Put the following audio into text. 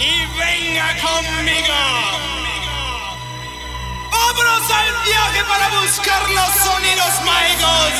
y venga conmigo. Vámonos al viaje para buscar los sonidos mágicos.